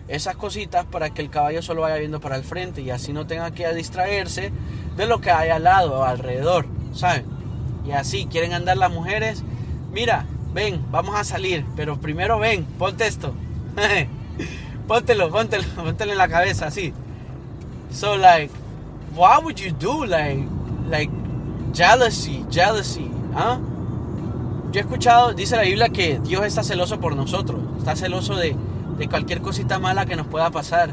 esas cositas para que el caballo solo vaya viendo para el frente y así no tenga que distraerse de lo que hay al lado o alrededor, ¿saben? Y así quieren andar las mujeres. Mira, ven, vamos a salir, pero primero ven, ponte esto. póntelo, póntelo, póntelo en la cabeza, así. So like, what would you do? Like, like jealousy, jealousy, ¿ah? He escuchado, dice la Biblia que Dios está celoso por nosotros, está celoso de, de cualquier cosita mala que nos pueda pasar.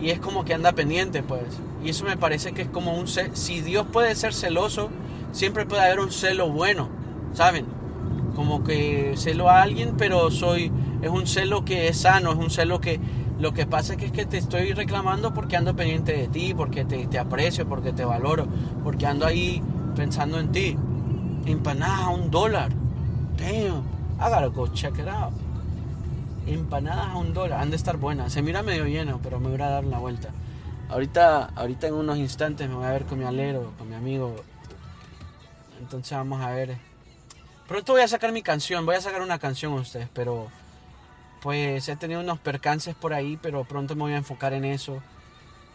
Y es como que anda pendiente, pues. Y eso me parece que es como un... Si Dios puede ser celoso, siempre puede haber un celo bueno, ¿saben? como que celo a alguien, pero soy es un celo que es sano, es un celo que lo que pasa es que, es que te estoy reclamando porque ando pendiente de ti, porque te, aprecio, porque te valoro, porque ando ahí pensando en ti. Empanadas a un dólar. Damn, I gotta go check it out. Empanadas a un dólar, han de estar buenas. Se mira medio lleno, pero me voy a dar la vuelta. Ahorita, ahorita en unos instantes me voy a ver con mi alero, con mi amigo. Entonces vamos a ver Pronto voy a sacar mi canción, voy a sacar una canción a ustedes, pero pues he tenido unos percances por ahí, pero pronto me voy a enfocar en eso.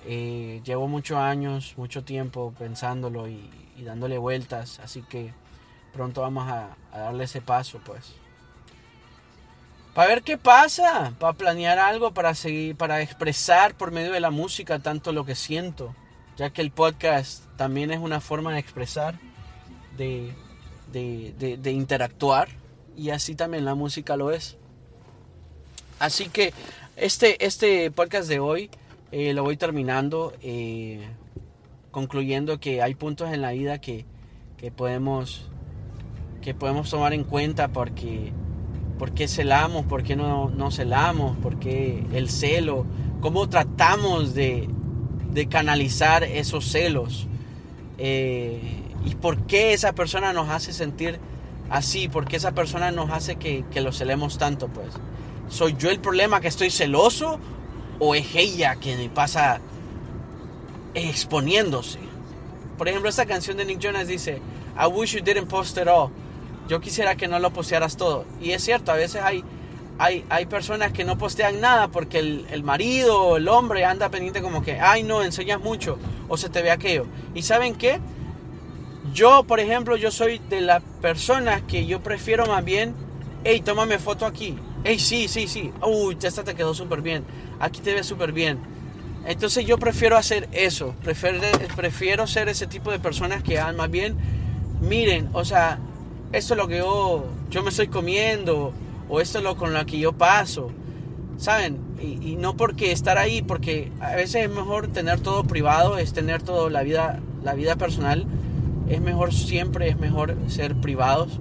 Eh, llevo muchos años, mucho tiempo pensándolo y, dándole vueltas, así que pronto vamos a, darle ese paso, pues. Para ver qué pasa, para planear algo, para seguir, para expresar por medio de la música tanto lo que siento, ya que el podcast también es una forma de expresar, de, de, interactuar y así también la música lo es. Así que este, este podcast de hoy eh, lo voy terminando, eh, concluyendo que hay puntos en la vida que, podemos, que podemos tomar en cuenta porque, porque celamos, porque no, no celamos, porque el celo, cómo tratamos de, de canalizar esos celos. Eh, ¿Y por qué esa persona nos hace sentir así? ¿Por qué esa persona nos hace que, que lo celemos tanto? Pues, ¿soy yo el problema que estoy celoso? ¿O es ella me pasa exponiéndose? Por ejemplo, esta canción de Nick Jonas dice, I wish you didn't post it all. Yo quisiera que no lo postearas todo. Y es cierto, a veces hay, hay, hay personas que no postean nada porque el, el marido o el hombre anda pendiente como que, ay no, enseñas mucho o se te ve aquello. ¿Y saben qué? Yo, por ejemplo, yo soy de las personas que yo prefiero más bien, hey, tómame foto aquí. Hey, sí, sí, sí. Uy, esta te quedó súper bien. Aquí te ves súper bien. Entonces yo prefiero hacer eso. Prefiero, prefiero ser ese tipo de personas que más bien, miren, o sea, esto es lo que yo, yo me estoy comiendo. O esto es lo con lo que yo paso. ¿Saben? Y, y no porque estar ahí, porque a veces es mejor tener todo privado, es tener toda la vida, la vida personal es mejor siempre, es mejor ser privados.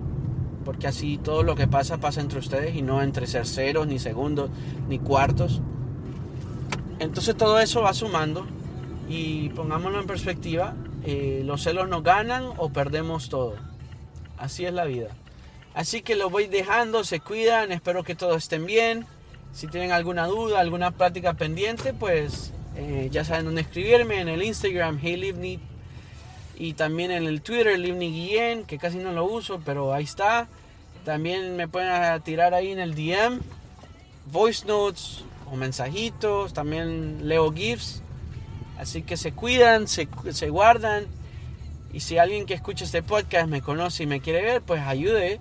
porque así todo lo que pasa pasa entre ustedes y no entre terceros, ni segundos, ni cuartos. Entonces todo eso va sumando y pongámoslo en perspectiva, eh, los celos nos ganan o perdemos todo. Así es la vida. Así que lo voy dejando, se cuidan, espero que todos estén bien. Si tienen alguna duda, alguna práctica pendiente, pues eh, ya saben dónde escribirme en el Instagram, HeyLivni, y también en el Twitter, Livni que casi no lo uso, pero ahí está. También me pueden tirar ahí en el DM, voice notes o mensajitos, también leo GIFs. Así que se cuidan, se, se guardan. Y si alguien que escucha este podcast me conoce y me quiere ver, pues ayude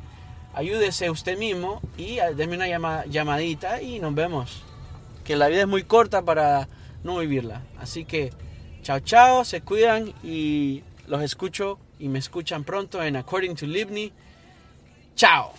ayúdese usted mismo y ah, déme una llamadita y nos vemos. Que la vida es muy corta para no vivirla. Así que chao chao, se cuidan y los escucho y me escuchan pronto en According to Livni. Chao.